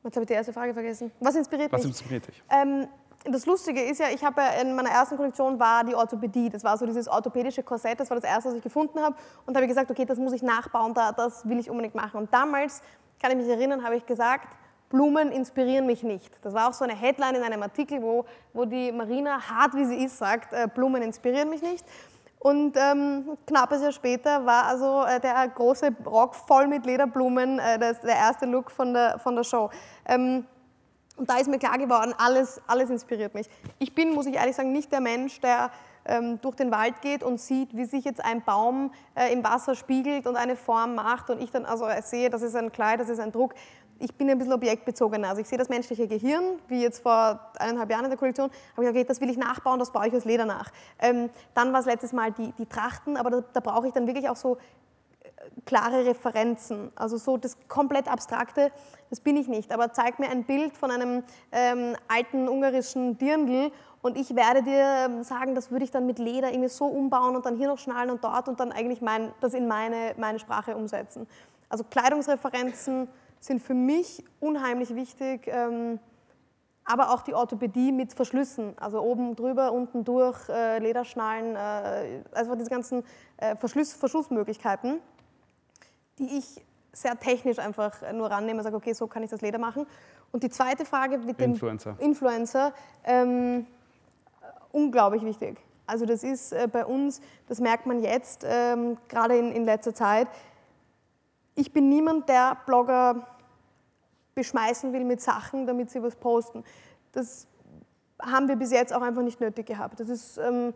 jetzt habe ich die erste Frage vergessen. Was inspiriert Was mich? inspiriert dich? Ähm, das Lustige ist ja, ich habe ja in meiner ersten Kollektion war die Orthopädie. Das war so dieses orthopädische Korsett, das war das erste, was ich gefunden habe. Und da habe ich gesagt, okay, das muss ich nachbauen, da, das will ich unbedingt machen. Und damals, kann ich mich erinnern, habe ich gesagt, Blumen inspirieren mich nicht. Das war auch so eine Headline in einem Artikel, wo, wo die Marina, hart wie sie ist, sagt, äh, Blumen inspirieren mich nicht. Und ähm, knappes Jahr später war also äh, der große Rock voll mit Lederblumen, äh, das, der erste Look von der, von der Show. Ähm, und da ist mir klar geworden, alles, alles inspiriert mich. Ich bin, muss ich ehrlich sagen, nicht der Mensch, der ähm, durch den Wald geht und sieht, wie sich jetzt ein Baum äh, im Wasser spiegelt und eine Form macht und ich dann also sehe, das ist ein Kleid, das ist ein Druck. Ich bin ein bisschen objektbezogener. Also ich sehe das menschliche Gehirn, wie jetzt vor eineinhalb Jahren in der Kollektion, habe ich gesagt, okay, das will ich nachbauen, das baue ich aus Leder nach. Ähm, dann war es letztes Mal die, die Trachten, aber da, da brauche ich dann wirklich auch so klare Referenzen. Also so das komplett Abstrakte, das bin ich nicht. Aber zeig mir ein Bild von einem ähm, alten ungarischen Dirndl und ich werde dir ähm, sagen, das würde ich dann mit Leder irgendwie so umbauen und dann hier noch schnallen und dort und dann eigentlich mein, das in meine, meine Sprache umsetzen. Also Kleidungsreferenzen sind für mich unheimlich wichtig. Ähm, aber auch die Orthopädie mit Verschlüssen, also oben drüber, unten durch, äh, Lederschnallen, äh, also diese ganzen äh, Verschluss, Verschlussmöglichkeiten, die ich sehr technisch einfach nur rannehme und sage, okay, so kann ich das Leder machen. Und die zweite Frage mit dem Influencer. Influencer ähm, unglaublich wichtig. Also das ist äh, bei uns, das merkt man jetzt, ähm, gerade in, in letzter Zeit. Ich bin niemand, der Blogger beschmeißen will mit Sachen, damit sie was posten. Das haben wir bis jetzt auch einfach nicht nötig gehabt. Das, ist, ähm,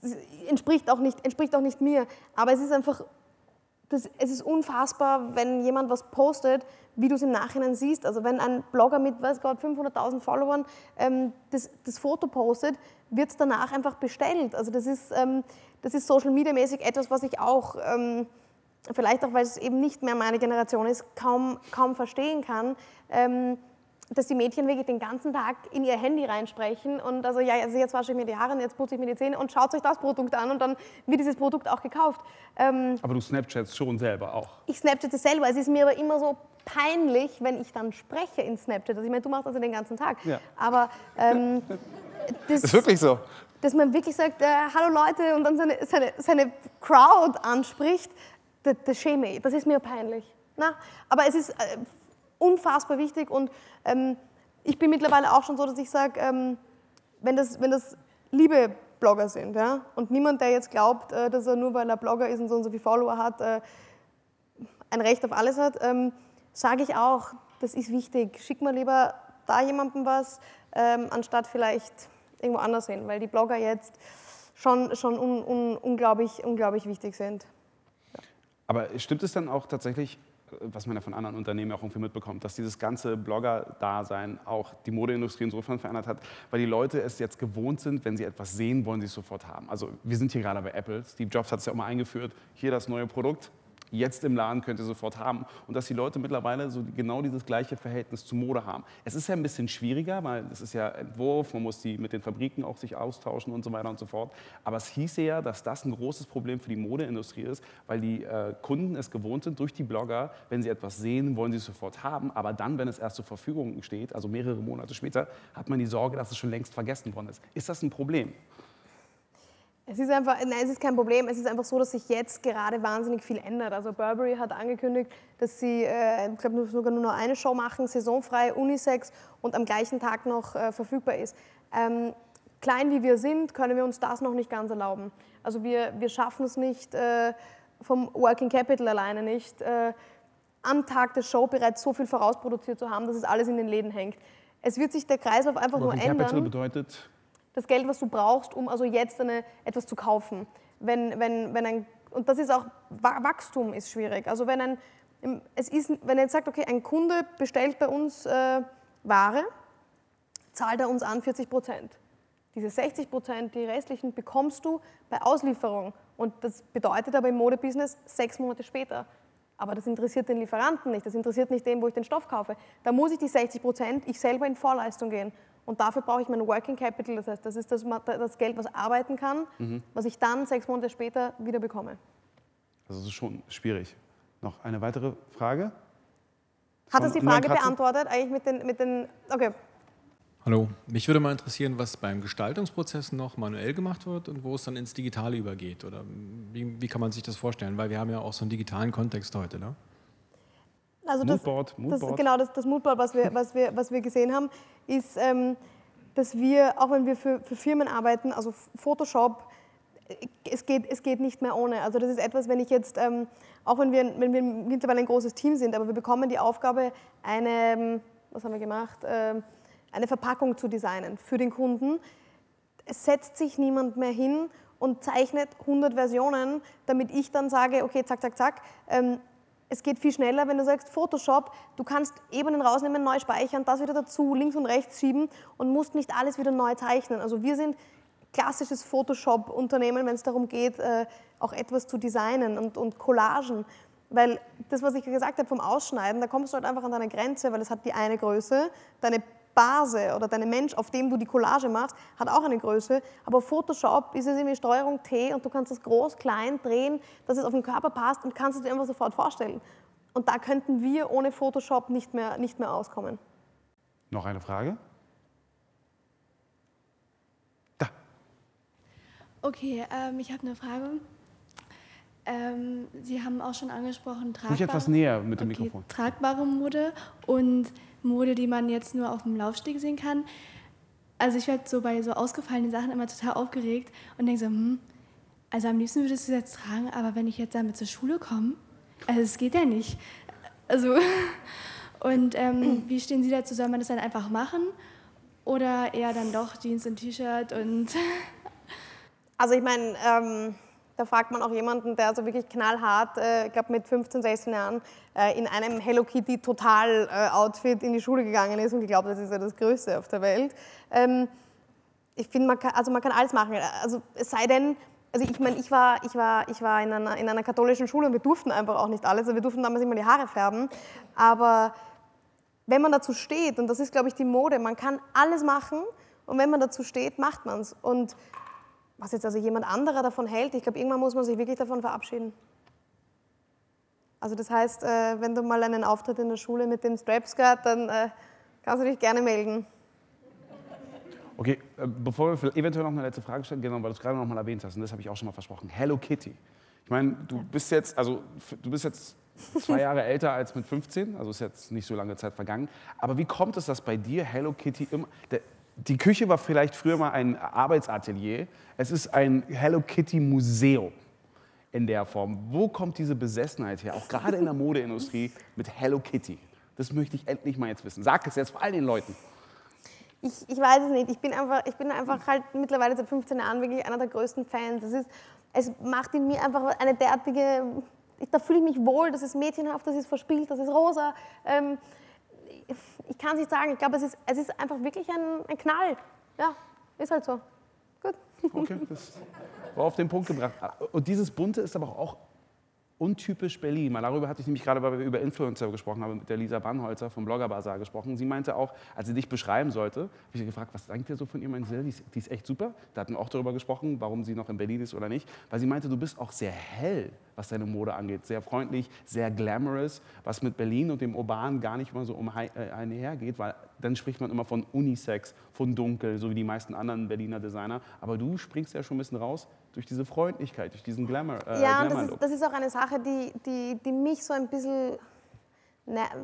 das entspricht, auch nicht, entspricht auch nicht mir. Aber es ist einfach, das, es ist unfassbar, wenn jemand was postet, wie du es im Nachhinein siehst. Also wenn ein Blogger mit, weiß Gott, 500.000 Followern ähm, das, das Foto postet, wird es danach einfach bestellt. Also das ist, ähm, das ist Social Media mäßig etwas, was ich auch... Vielleicht auch, weil es eben nicht mehr meine Generation ist, kaum, kaum verstehen kann, ähm, dass die Mädchen wirklich den ganzen Tag in ihr Handy reinsprechen und also ja, also jetzt wasche ich mir die Haare und jetzt putze ich mir die Zähne und schaut euch das Produkt an und dann wird dieses Produkt auch gekauft. Ähm, Aber du Snapchats schon selber auch. ich Snapchatte selber, es ist mir aber immer so peinlich, wenn ich dann spreche in Snapchat. Also ich meine, du machst das ja den ganzen Tag. Ja. Aber ähm, das, Ist wirklich so. dass man wirklich sagt, äh, hallo Leute und dann seine, seine, seine Crowd anspricht, das, das schäme ich, das ist mir peinlich. Na? Aber es ist äh, unfassbar wichtig und ähm, ich bin mittlerweile auch schon so, dass ich sage, ähm, wenn, das, wenn das liebe Blogger sind ja? und niemand, der jetzt glaubt, äh, dass er nur weil er Blogger ist und so und so viele Follower hat, äh, ein Recht auf alles hat, ähm, sage ich auch, das ist wichtig. Schick mal lieber da jemandem was, ähm, anstatt vielleicht irgendwo anders hin, weil die Blogger jetzt schon, schon un, un, unglaublich, unglaublich wichtig sind. Aber stimmt es dann auch tatsächlich, was man ja von anderen Unternehmen auch irgendwie mitbekommt, dass dieses ganze Blogger-Dasein auch die Modeindustrie insofern verändert hat, weil die Leute es jetzt gewohnt sind, wenn sie etwas sehen, wollen sie es sofort haben. Also wir sind hier gerade bei Apple. Steve Jobs hat es ja auch mal eingeführt. Hier das neue Produkt. Jetzt im Laden könnt ihr sofort haben. Und dass die Leute mittlerweile so genau dieses gleiche Verhältnis zu Mode haben. Es ist ja ein bisschen schwieriger, weil es ist ja Entwurf, man muss die mit den Fabriken auch sich austauschen und so weiter und so fort. Aber es hieße ja, dass das ein großes Problem für die Modeindustrie ist, weil die äh, Kunden es gewohnt sind, durch die Blogger, wenn sie etwas sehen, wollen sie es sofort haben. Aber dann, wenn es erst zur Verfügung steht, also mehrere Monate später, hat man die Sorge, dass es schon längst vergessen worden ist. Ist das ein Problem? Es ist einfach, nein, es ist kein Problem. Es ist einfach so, dass sich jetzt gerade wahnsinnig viel ändert. Also Burberry hat angekündigt, dass sie, äh, ich glaube, sogar nur noch eine Show machen, saisonfrei, Unisex und am gleichen Tag noch äh, verfügbar ist. Ähm, klein wie wir sind, können wir uns das noch nicht ganz erlauben. Also wir, wir schaffen es nicht, äh, vom Working Capital alleine nicht, äh, am Tag der Show bereits so viel vorausproduziert zu haben, dass es alles in den Läden hängt. Es wird sich der Kreislauf einfach Working nur ändern Capital bedeutet, das Geld, was du brauchst, um also jetzt eine, etwas zu kaufen. Wenn, wenn, wenn ein, und das ist auch, Wa- Wachstum ist schwierig. Also wenn, ein, es ist, wenn er jetzt sagt, okay, ein Kunde bestellt bei uns äh, Ware, zahlt er uns an 40 Prozent. Diese 60 Prozent, die restlichen, bekommst du bei Auslieferung. Und das bedeutet aber im Modebusiness sechs Monate später. Aber das interessiert den Lieferanten nicht, das interessiert nicht den, wo ich den Stoff kaufe. Da muss ich die 60 Prozent, ich selber in Vorleistung gehen. Und dafür brauche ich mein Working Capital, das heißt, das ist das, das Geld, was arbeiten kann, was ich dann sechs Monate später wieder bekomme. also das ist schon schwierig. Noch eine weitere Frage? Hat das die Frage beantwortet? Eigentlich mit den, mit den okay. Hallo, mich würde mal interessieren, was beim Gestaltungsprozess noch manuell gemacht wird und wo es dann ins Digitale übergeht. Oder wie, wie kann man sich das vorstellen? Weil wir haben ja auch so einen digitalen Kontext heute. Ne? Also das, Moodboard, das, Moodboard. genau, das, das Moodboard, was wir, was, wir, was wir gesehen haben, ist, ähm, dass wir, auch wenn wir für, für Firmen arbeiten, also Photoshop, äh, es geht, es geht nicht mehr ohne. Also das ist etwas, wenn ich jetzt, ähm, auch wenn wir, wenn wir mittlerweile ein großes Team sind, aber wir bekommen die Aufgabe, eine, ähm, was haben wir gemacht, ähm, eine Verpackung zu designen für den Kunden. Es setzt sich niemand mehr hin und zeichnet 100 Versionen, damit ich dann sage, okay, zack, zack, zack. Ähm, es geht viel schneller, wenn du sagst Photoshop, du kannst Ebenen rausnehmen, neu speichern, das wieder dazu, links und rechts schieben und musst nicht alles wieder neu zeichnen. Also wir sind klassisches Photoshop-Unternehmen, wenn es darum geht, äh, auch etwas zu designen und, und Collagen. Weil das, was ich gesagt habe vom Ausschneiden, da kommst du halt einfach an deine Grenze, weil es hat die eine Größe, deine Base oder deine Mensch, auf dem du die Collage machst, hat auch eine Größe. Aber Photoshop ist es irgendwie Steuerung T und du kannst das groß, klein drehen, dass es auf den Körper passt und kannst es dir einfach sofort vorstellen. Und da könnten wir ohne Photoshop nicht mehr, nicht mehr auskommen. Noch eine Frage? Da. Okay, ähm, ich habe eine Frage. Ähm, Sie haben auch schon angesprochen, tragbare, etwas näher mit dem okay, Mikrofon. tragbare Mode und Mode, die man jetzt nur auf dem Laufsteg sehen kann. Also ich werde so bei so ausgefallenen Sachen immer total aufgeregt und denke so, hm, also am liebsten würdest du es jetzt tragen, aber wenn ich jetzt damit zur Schule komme, also es geht ja nicht. Also und ähm, wie stehen Sie dazu? Soll man das dann einfach machen oder eher dann doch Jeans und T-Shirt und Also ich meine, ähm, da fragt man auch jemanden, der also wirklich knallhart, äh, ich glaube mit 15, 16 Jahren, äh, in einem Hello Kitty Total äh, Outfit in die Schule gegangen ist und geglaubt, das ist ja das Größte auf der Welt. Ähm, ich finde, man kann, also man kann alles machen. Also es sei denn, also ich meine, ich war, ich war, ich war in, einer, in einer katholischen Schule und wir durften einfach auch nicht alles. Also wir durften damals immer die Haare färben. Aber wenn man dazu steht, und das ist, glaube ich, die Mode, man kann alles machen und wenn man dazu steht, macht man es. Und was jetzt also jemand anderer davon hält, ich glaube, irgendwann muss man sich wirklich davon verabschieden. Also das heißt, äh, wenn du mal einen Auftritt in der Schule mit dem Strap-Skirt, dann äh, kannst du dich gerne melden. Okay, äh, bevor wir eventuell noch eine letzte Frage stellen, genau, weil du es gerade noch mal erwähnt hast, und das habe ich auch schon mal versprochen. Hello Kitty. Ich meine, du bist jetzt, also du bist jetzt zwei Jahre älter als mit 15, also ist jetzt nicht so lange Zeit vergangen. Aber wie kommt es, dass bei dir Hello Kitty immer. Der, die Küche war vielleicht früher mal ein Arbeitsatelier. Es ist ein Hello Kitty Museum in der Form. Wo kommt diese Besessenheit her, auch gerade in der Modeindustrie mit Hello Kitty? Das möchte ich endlich mal jetzt wissen. Sag es jetzt vor all den Leuten. Ich, ich weiß es nicht. Ich bin, einfach, ich bin einfach halt mittlerweile seit 15 Jahren wirklich einer der größten Fans. Es, ist, es macht in mir einfach eine derartige. Da fühle ich mich wohl, das ist mädchenhaft, das ist verspielt, das ist rosa. Ähm, ich- kann es nicht sagen. Ich glaube, es ist, es ist einfach wirklich ein, ein Knall. Ja, ist halt so. Gut. Okay, das war auf den Punkt gebracht. Und dieses Bunte ist aber auch untypisch Berlin. Mal darüber hatte ich nämlich gerade, weil wir über Influencer gesprochen haben, mit der Lisa Bannholzer vom Blogger Bazaar gesprochen. Sie meinte auch, als sie dich beschreiben sollte, habe ich sie gefragt, was denkt ihr so von ihr? Meinte sie, die ist echt super. Da hatten wir auch darüber gesprochen, warum sie noch in Berlin ist oder nicht. Weil sie meinte, du bist auch sehr hell. Was deine Mode angeht. Sehr freundlich, sehr glamorous, was mit Berlin und dem Urban gar nicht mal so um äh, einhergeht, weil dann spricht man immer von Unisex, von Dunkel, so wie die meisten anderen Berliner Designer. Aber du springst ja schon ein bisschen raus durch diese Freundlichkeit, durch diesen Glamour. Äh, ja, Glamour das, ist, das ist auch eine Sache, die, die, die mich so ein bisschen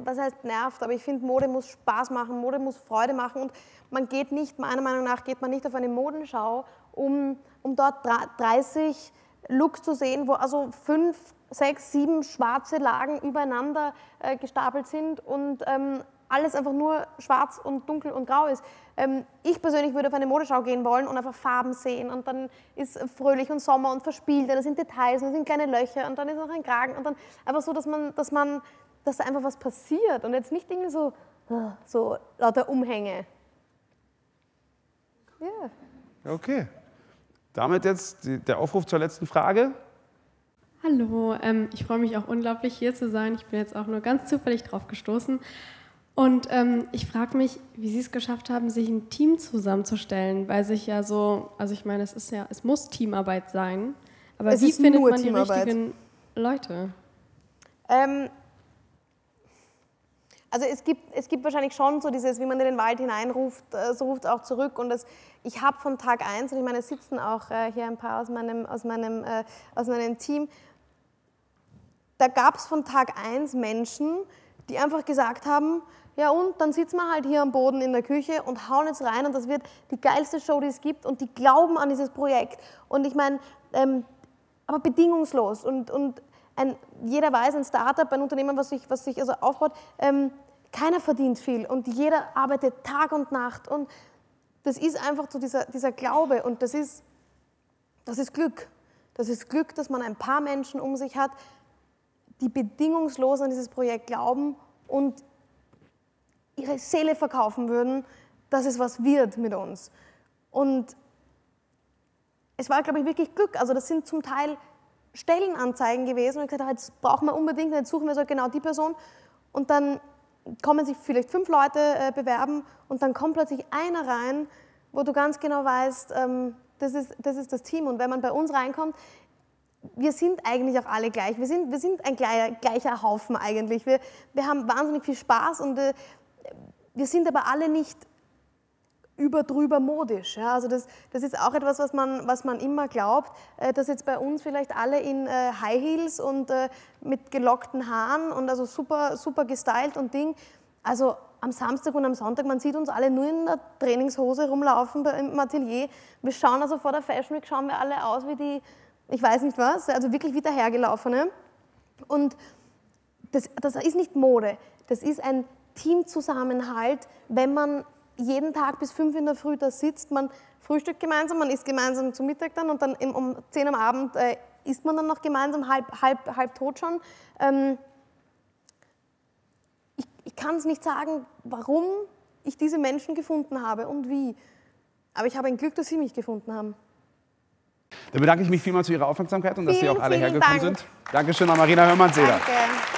was heißt nervt, aber ich finde, Mode muss Spaß machen, Mode muss Freude machen und man geht nicht, meiner Meinung nach, geht man nicht auf eine Modenschau, um, um dort 30 Looks zu sehen, wo also fünf, sechs, sieben schwarze Lagen übereinander äh, gestapelt sind und ähm, alles einfach nur schwarz und dunkel und grau ist. Ähm, ich persönlich würde auf eine Modeschau gehen wollen und einfach Farben sehen und dann ist fröhlich und Sommer und verspielt, da sind Details und da sind kleine Löcher und dann ist noch ein Kragen und dann einfach so, dass man, dass man, dass da einfach was passiert und jetzt nicht irgendwie so, so lauter Umhänge. Ja. Yeah. Okay. Damit jetzt der Aufruf zur letzten Frage. Hallo, ähm, ich freue mich auch unglaublich hier zu sein. Ich bin jetzt auch nur ganz zufällig drauf gestoßen. Und ähm, ich frage mich, wie Sie es geschafft haben, sich ein Team zusammenzustellen, weil sich ja so, also ich meine, es ist ja, es muss Teamarbeit sein. Aber es wie findet man die richtigen Leute? Ähm, also es gibt, es gibt wahrscheinlich schon so dieses, wie man in den Wald hineinruft, äh, so ruft es auch zurück. Und das, ich habe von Tag 1, und ich meine, es sitzen auch äh, hier ein paar aus meinem, aus meinem, äh, aus meinem Team, da gab es von Tag 1 Menschen, die einfach gesagt haben, ja und, dann sitzen wir halt hier am Boden in der Küche und hauen jetzt rein und das wird die geilste Show, die es gibt und die glauben an dieses Projekt. Und ich meine, ähm, aber bedingungslos und, und ein, jeder weiß, ein Startup, ein Unternehmen, was sich, was sich also aufbaut, ähm, keiner verdient viel und jeder arbeitet Tag und Nacht. Und das ist einfach so dieser, dieser Glaube und das ist, das ist Glück. Das ist Glück, dass man ein paar Menschen um sich hat, die bedingungslos an dieses Projekt glauben und ihre Seele verkaufen würden, dass es was wird mit uns. Und es war, glaube ich, wirklich Glück. Also das sind zum Teil Stellenanzeigen gewesen und ich gesagt, jetzt brauchen wir unbedingt, jetzt suchen wir so genau die Person. Und dann kommen sich vielleicht fünf Leute äh, bewerben und dann kommt plötzlich einer rein, wo du ganz genau weißt, ähm, das, ist, das ist das Team. Und wenn man bei uns reinkommt, wir sind eigentlich auch alle gleich. Wir sind, wir sind ein gleicher, gleicher Haufen eigentlich. Wir, wir haben wahnsinnig viel Spaß und äh, wir sind aber alle nicht überdrüber modisch. Ja? Also das, das ist auch etwas, was man, was man immer glaubt, äh, dass jetzt bei uns vielleicht alle in äh, High Heels und äh, mit gelockten Haaren und also super, super gestylt und Ding. Also am Samstag und am Sonntag, man sieht uns alle nur in der Trainingshose rumlaufen im Atelier. Wir schauen also vor der Fashion Week, schauen wir alle aus wie die, ich weiß nicht was, also wirklich wie dahergelaufene. Und das, das ist nicht Mode, das ist ein Teamzusammenhalt, wenn man jeden Tag bis fünf in der Früh da sitzt, man frühstückt gemeinsam, man isst gemeinsam zum Mittag dann und dann um zehn am Abend äh, isst man dann noch gemeinsam, halb, halb, halb tot schon. Ähm, ich, ich kann es nicht sagen, warum ich diese Menschen gefunden habe und wie. Aber ich habe ein Glück, dass Sie mich gefunden haben. Dann bedanke ich mich vielmals für Ihre Aufmerksamkeit und vielen, dass Sie auch alle hergekommen Dank. sind. Dankeschön an Marina Hörmann-Seder. Danke.